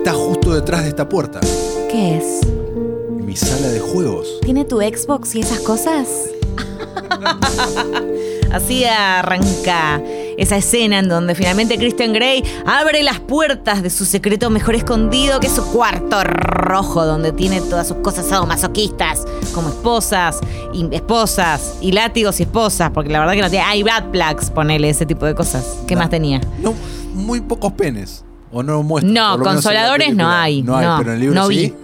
está justo detrás de esta puerta. ¿Qué es? Mi sala de juegos. ¿Tiene tu Xbox y esas cosas? Así arranca esa escena en donde finalmente Christian Grey abre las puertas de su secreto mejor escondido, que es su cuarto rojo, donde tiene todas sus cosas sadomasoquistas, como esposas y esposas, y látigos y esposas, porque la verdad que no tiene. Hay bad plugs, ponele ese tipo de cosas. ¿Qué No. más tenía? No, muy pocos penes. O no muestran. No, consoladores no hay. No hay, pero en el libro no sí. vi.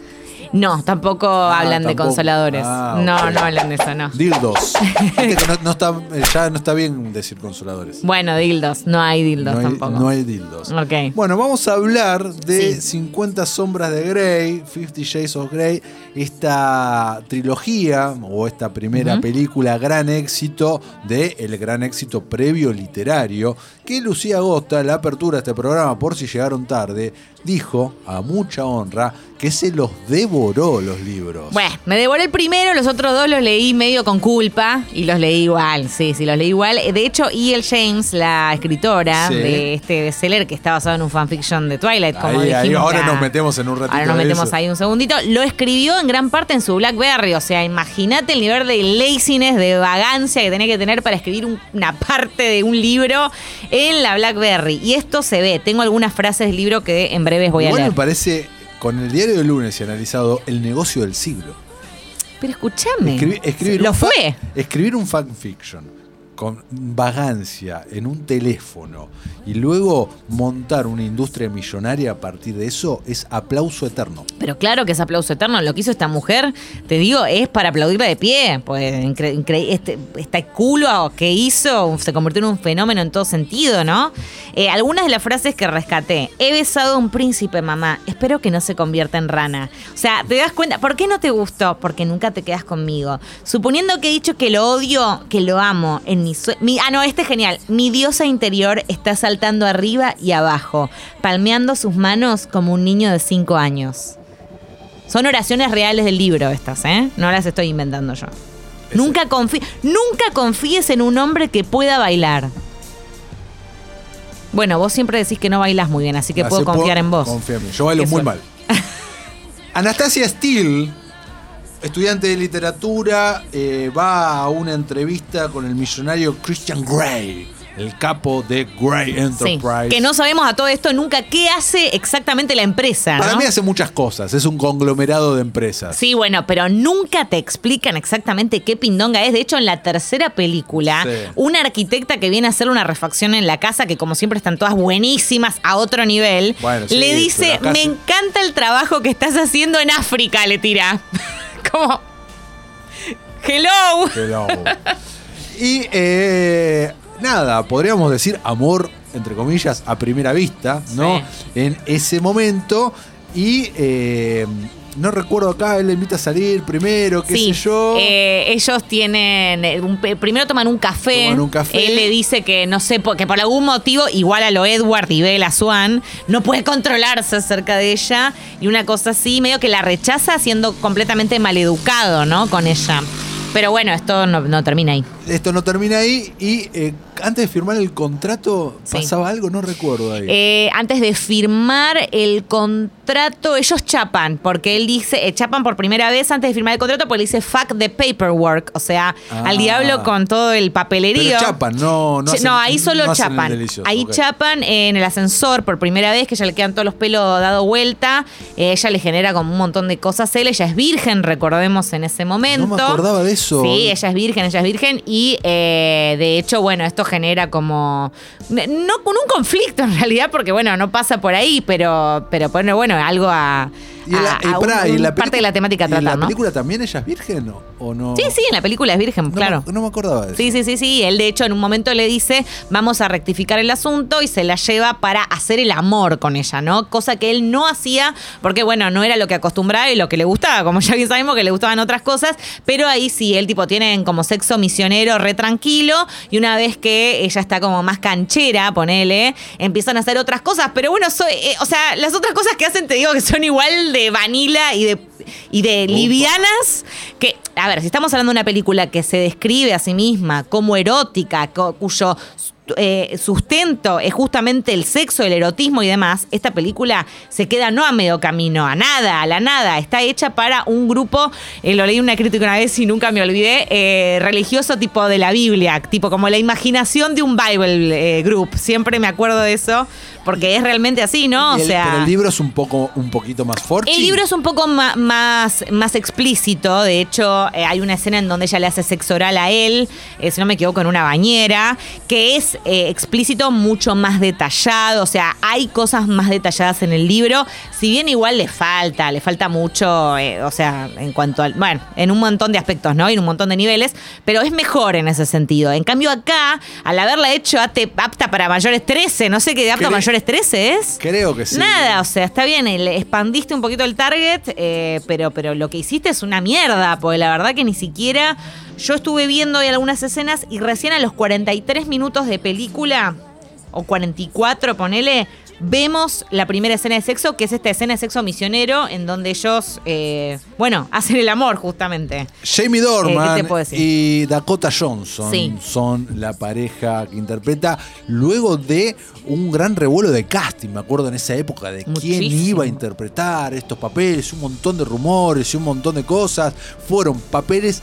No, tampoco hablan de consoladores. Ah, no, no hablan de eso, no. Dildos. Viste que no, no está, ya no está bien decir consoladores. Bueno, dildos. No hay dildos no, hay, tampoco. no hay dildos. Ok. Bueno, vamos a hablar de Sí. 50 sombras de Grey, 50 Shades of Grey, esta trilogía o esta primera película gran éxito de el gran éxito previo literario que Lucía Agosta, la apertura de este programa, por si llegaron tarde, dijo a mucha honra que se los devoró los libros. Bueno, me devoré el primero, los otros dos los leí medio con culpa y los leí igual, sí, sí, los leí igual. De hecho, E.L. James, la escritora Sí. de este bestseller que está basado en un fanfiction de Twilight, como Ahí, ahí, dijimos ahora ya- nos metemos en un ratito. Ahora nos metemos eso. ahí un segundito. Lo escribió en gran parte en su Blackberry. O sea, imagínate el nivel de laziness, de vagancia que tenía que tener para escribir un- una parte de un libro en la Blackberry. Y esto se ve. Tengo algunas frases del libro que en breves voy a leer. me parece, con el diario del lunes y analizado, el negocio del siglo. Pero escúchame. Escribi- escribir Lo un fue. escribir un fanfiction con vagancia en un teléfono y luego montar una industria millonaria a partir de eso es aplauso eterno. Pero claro que es aplauso eterno. Lo que hizo esta mujer, te digo, es para aplaudirla de pie. Pues este, este culo que hizo se convirtió en un fenómeno en todo sentido, ¿no? Eh, algunas de las frases que rescaté. He besado a un príncipe, mamá. Espero que no se convierta en rana. O sea, ¿te das cuenta? ¿Por qué no te gustó? Porque nunca te quedas conmigo. Suponiendo que he dicho que lo odio, que lo amo, en mi, Ah, no, este es genial. Mi diosa interior está saltando arriba y abajo, palmeando sus manos como un niño de cinco años. Son oraciones reales del libro estas, ¿eh? No las estoy inventando yo. Nunca, confí- nunca confíes en un hombre que pueda bailar. Bueno, vos siempre decís que no bailas muy bien, así que Así puedo confiar puedo- en vos. confía en mí. Yo bailo muy mal. Anastasia Steele, estudiante de literatura, eh, va a una entrevista con el millonario Christian Grey, el capo de Grey Sí, Enterprise. que no sabemos a todo esto nunca qué hace exactamente la empresa. Para ¿no? mí hace muchas cosas, es un conglomerado de empresas. Sí, bueno, pero nunca te explican exactamente qué pindonga es. De hecho, en la tercera película, Sí. una arquitecta que viene a hacer una refacción en la casa, que como siempre están todas buenísimas a otro nivel, Bueno, sí, le dice, me sí". encanta el trabajo que estás haciendo en África, le tira. Como... Hello. Hello. y eh, nada, podríamos decir amor, entre comillas, a primera vista, ¿no? En ese momento. Y eh, no recuerdo acá, él le invita a salir primero, qué Sí, sé yo. eh, ellos tienen. eh, un primero toman un café. Toman un café. Él le dice que no sé, que por algún motivo, igual a lo Edward y Bella Swan, no puede controlarse acerca de ella. Y una cosa así, medio que la rechaza siendo completamente maleducado, ¿no? Con ella. Pero bueno, esto no, no termina ahí. Esto no termina ahí. Y eh, antes de firmar el contrato, Sí. ¿pasaba algo? No recuerdo ahí. Eh, antes de firmar el contrato, ellos chapan, porque él dice, eh, chapan por primera vez antes de firmar el contrato, porque le dice fuck the paperwork, o sea, Ah. al diablo con todo el papelerío. Pero chapan, no, no hacen- ahí solo no chapan. Ahí chapan en el ascensor por primera vez, que ya le quedan todos los pelos dado vuelta. Ella le genera como un montón de cosas. Él, ella es virgen, recordemos en ese momento. No me acordaba de eso. Sí, ella es virgen, ella es virgen. Y eh, de hecho, bueno, esto genera como. No con un conflicto en realidad, porque bueno, no pasa por ahí, pero, pero bueno, algo a. Y la- a- y parte de la temática ¿y en tratar, la ¿no? película también ella es virgen o, no? Sí, sí, en la película es virgen, No me- claro. no me acordaba de eso. Sí, sí, sí, sí. Él, de hecho, en un momento le dice, vamos a rectificar el asunto y se la lleva para hacer el amor con ella, ¿no? Cosa que él no hacía porque, bueno, no era lo que acostumbraba y lo que le gustaba, como ya bien sabemos que le gustaban otras cosas, pero ahí sí, él tipo tienen como sexo misionero re tranquilo y una vez que ella está como más canchera, ponele, empiezan a hacer otras cosas, pero bueno, soy, eh, o sea, las otras cosas que hacen te digo que son igual de vanilla y de, y de livianas que, a ver, si estamos hablando de una película que se describe a sí misma como erótica, cuyo eh, sustento es justamente el sexo, el erotismo y demás, esta película se queda no a medio camino, a nada, a la nada. Está hecha para un grupo, eh, lo leí una crítica una vez y nunca me olvidé, eh, religioso tipo de la Biblia, tipo como la imaginación de un Bible group. Siempre me acuerdo de eso porque es realmente así, ¿no? O sea, pero el libro es un poco un poquito más fuerte. El libro es un poco más, más, explícito. De hecho, eh, hay una escena en donde ella le hace sexo oral a él, eh, si no me equivoco, en una bañera, que es eh, explícito, mucho más detallado. O sea, hay cosas más detalladas en el libro. Si bien igual le falta, le falta mucho, o sea, en cuanto al. Bueno, en un montón de aspectos, ¿no? Y en un montón de niveles, pero es mejor en ese sentido. En cambio, acá, al haberla hecho apta para mayores 13, no sé qué de apta para 13 es. Creo que sí. Nada, o sea, está bien, expandiste un poquito el target, eh, pero, pero lo que hiciste es una mierda, porque la verdad que ni siquiera. Yo estuve viendo hoy algunas escenas y recién a los 43 minutos de película, o 44, ponele, vemos la primera escena de sexo, que es esta escena de sexo misionero, en donde ellos, eh, bueno, hacen el amor justamente. Jamie Dorman eh, y Dakota Johnson son la pareja que interpreta luego de un gran revuelo de casting, me acuerdo en esa época, de quién iba a interpretar estos papeles, un montón de rumores y un montón de cosas. Fueron papeles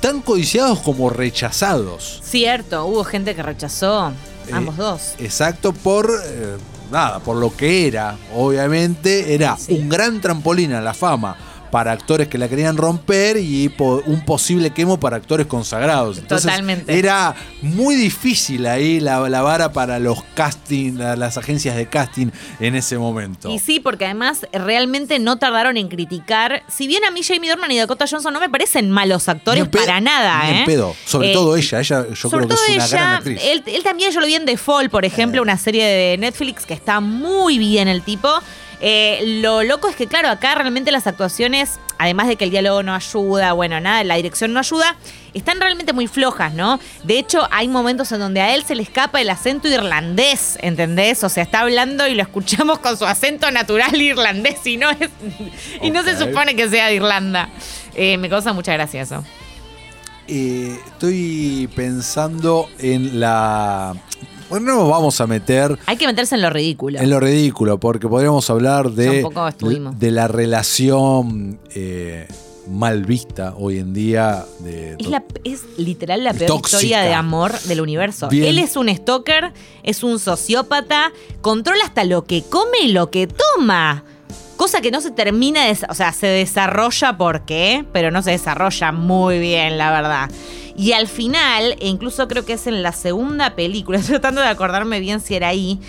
tan codiciados como rechazados. Cierto, hubo gente que rechazó. Eh, ambos dos. Exacto, por nada, por lo que era, obviamente, era un gran trampolín a la fama para actores que la querían romper y un posible quemo para actores consagrados. Totalmente. Era muy difícil ahí la, vara para los casting, las agencias de casting en ese momento. Y sí, porque además realmente no tardaron en criticar. Si bien a mí Jamie Dornan y Dakota Johnson no me parecen malos actores para nada, ¿eh? pedo. Sobre todo eh, ella, ella yo creo que es una gran actriz. Él, también yo lo vi en The Fall, por ejemplo, eh. una serie de Netflix que está muy bien el tipo. Eh, lo loco es que, claro, acá realmente las actuaciones, además de que el diálogo no ayuda, bueno, nada, la dirección no ayuda, están realmente muy flojas, ¿no? De hecho, hay momentos en donde a él se le escapa el acento irlandés, ¿entendés? O sea, está hablando y lo escuchamos con su acento natural irlandés y no, es, y no se supone que sea de Irlanda. Eh, me causa mucha gracia eso. Eh, estoy pensando en la bueno, no nos vamos a meter. Hay que meterse en lo ridículo. En lo ridículo, porque podríamos hablar de, de, la relación eh, mal vista hoy en día. De es, literal la peor historia de amor del universo. Él es un stalker, es un sociópata, controla hasta lo que come y lo que toma. Cosa que no se termina de. O sea, se desarrolla porque, pero no se desarrolla muy bien, la verdad. Y al final, e incluso creo que es en la segunda película, estoy tratando de acordarme bien si era ahí,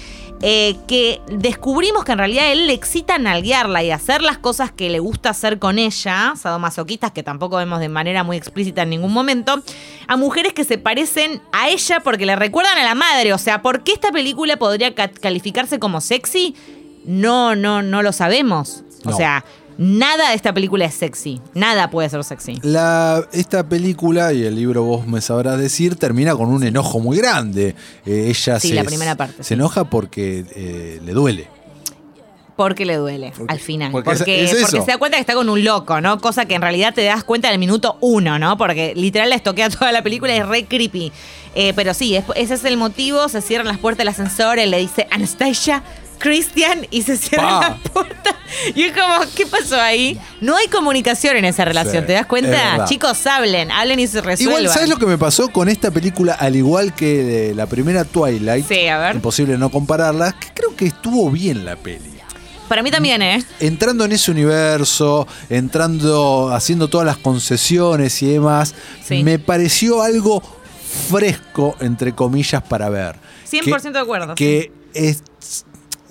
eh, que descubrimos que en realidad él le excita nalguearla y hacer las cosas que le gusta hacer con ella, sadomasoquistas que tampoco vemos de manera muy explícita en ningún momento, a mujeres que se parecen a ella porque le recuerdan a la madre. O sea, ¿por qué esta película podría calificarse como sexy? No, no, no lo sabemos. O sea, Nada de esta película es sexy. Nada puede ser sexy. La, esta película, y el libro vos me sabrás decir, termina con un enojo muy grande. Eh, ella sí, se, la primera parte, se enoja porque eh, le duele. Porque le duele, al final. Porque, se da cuenta que está con un loco, ¿no? Cosa que en realidad te das cuenta en el minuto uno, ¿no? Porque literal la estoquea toda la película y es re creepy. Eh, pero sí, ese es el motivo. Se cierran las puertas del ascensor, él le dice, Anastasia, Christian y se cierra la puerta. Y es como, ¿qué pasó ahí? No hay comunicación en esa relación, ¿te das cuenta? Chicos, hablen, hablen y se resuelvan. Igual, ¿sabes lo que me pasó con esta película? Al igual que la primera Twilight, sí, a ver. imposible no compararlas, que creo que estuvo bien la peli. Para mí también, ¿eh? Entrando en ese universo, entrando, haciendo todas las concesiones y demás, me pareció algo fresco, entre comillas, para ver. 100% de acuerdo. Que es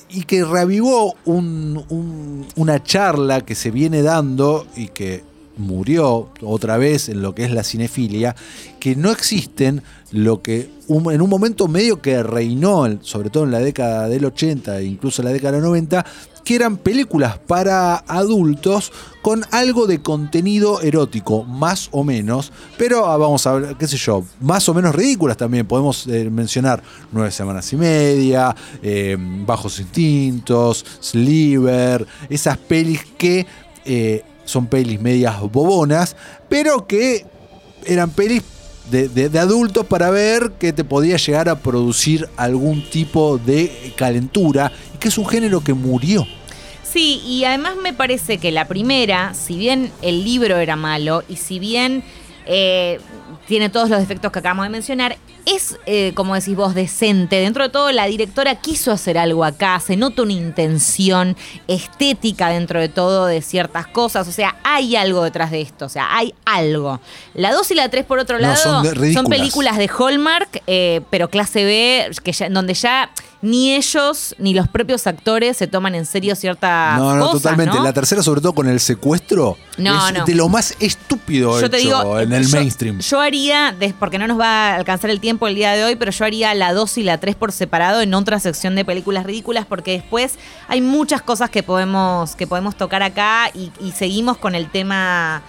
y que reavivó una charla que se viene dando y que murió otra vez en lo que es la cinefilia, que no existen lo que en un momento medio que reinó, sobre todo en la década del 80 e incluso en la década del 90, que eran películas para adultos con algo de contenido erótico, más o menos, pero ah, vamos a ver, qué sé yo, más o menos ridículas también. Podemos eh, mencionar Nueve Semanas y Media, eh, Bajos Instintos, Sliver, esas pelis que eh, son pelis medias bobonas, pero que eran pelis de, de, adultos para ver que te podía llegar a producir algún tipo de calentura y que es un género que murió. Sí, y además me parece que la primera, si bien el libro era malo y si bien eh, tiene todos los defectos que acabamos de mencionar, es, eh, como decís vos, decente. Dentro de todo, la directora quiso hacer algo acá, se nota una intención estética dentro de todo de ciertas cosas, o sea, hay algo detrás de esto, o sea, hay algo. La 2 y la 3, por otro lado, son, películas de Hallmark, eh, pero clase B, que donde ya ni ellos ni los propios actores se toman en serio ciertas No, no, totalmente. La tercera, sobre todo con el secuestro, no, es de lo más estúpido yo hecho en el mainstream. Yo haría, porque no nos va a alcanzar el tiempo el día de hoy, pero yo haría la 2 y la 3 por separado en otra sección de películas ridículas, porque después hay muchas cosas que podemos, que podemos tocar acá y seguimos con el tema.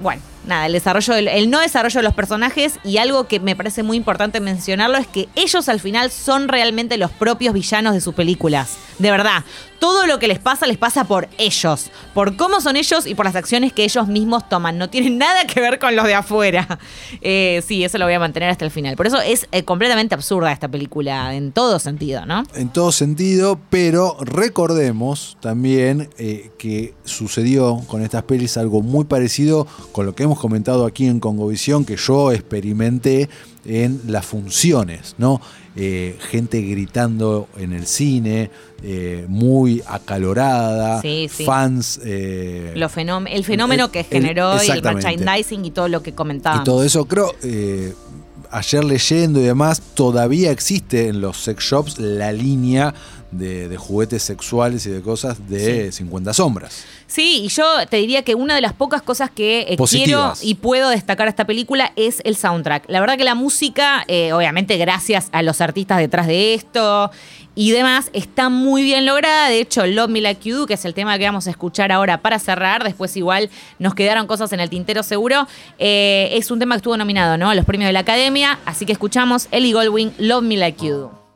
Bueno, nada, el desarrollo, el, no desarrollo de los personajes y algo que me parece muy importante mencionarlo es que ellos al final son realmente los propios villanos de sus películas. De verdad, todo lo que les pasa les pasa por ellos, por cómo son ellos y por las acciones que ellos mismos toman. No tienen nada que ver con los de afuera. Eh, sí, eso lo voy a mantener hasta el final. Por eso es eh, completamente absurda esta película en todo sentido, ¿no? En todo sentido, pero recordemos también eh, que sucedió con estas pelis algo muy parecido con lo que hemos comentado aquí en Congovisión que yo experimenté en las funciones, ¿no? Eh, gente gritando en el cine, eh, muy acalorada, fans. Eh, el fenómeno que generó el merchandising y todo lo que comentábamos. Y todo eso, creo, ayer leyendo y demás, todavía existe en los sex shops la línea de, juguetes sexuales y de cosas de 50 sombras. Sí, y yo te diría que una de las pocas cosas que eh, quiero y puedo destacar esta película es el soundtrack. La verdad que la música, eh, obviamente gracias a los artistas detrás de esto y demás, está muy bien lograda. De hecho, Love Me Like You Do, que es el tema que vamos a escuchar ahora para cerrar, después igual nos quedaron cosas en el tintero seguro, eh, es un tema que estuvo nominado ¿no? a los premios de la Academia, así que escuchamos Ellie Goldwyn, Love Me Like You Do.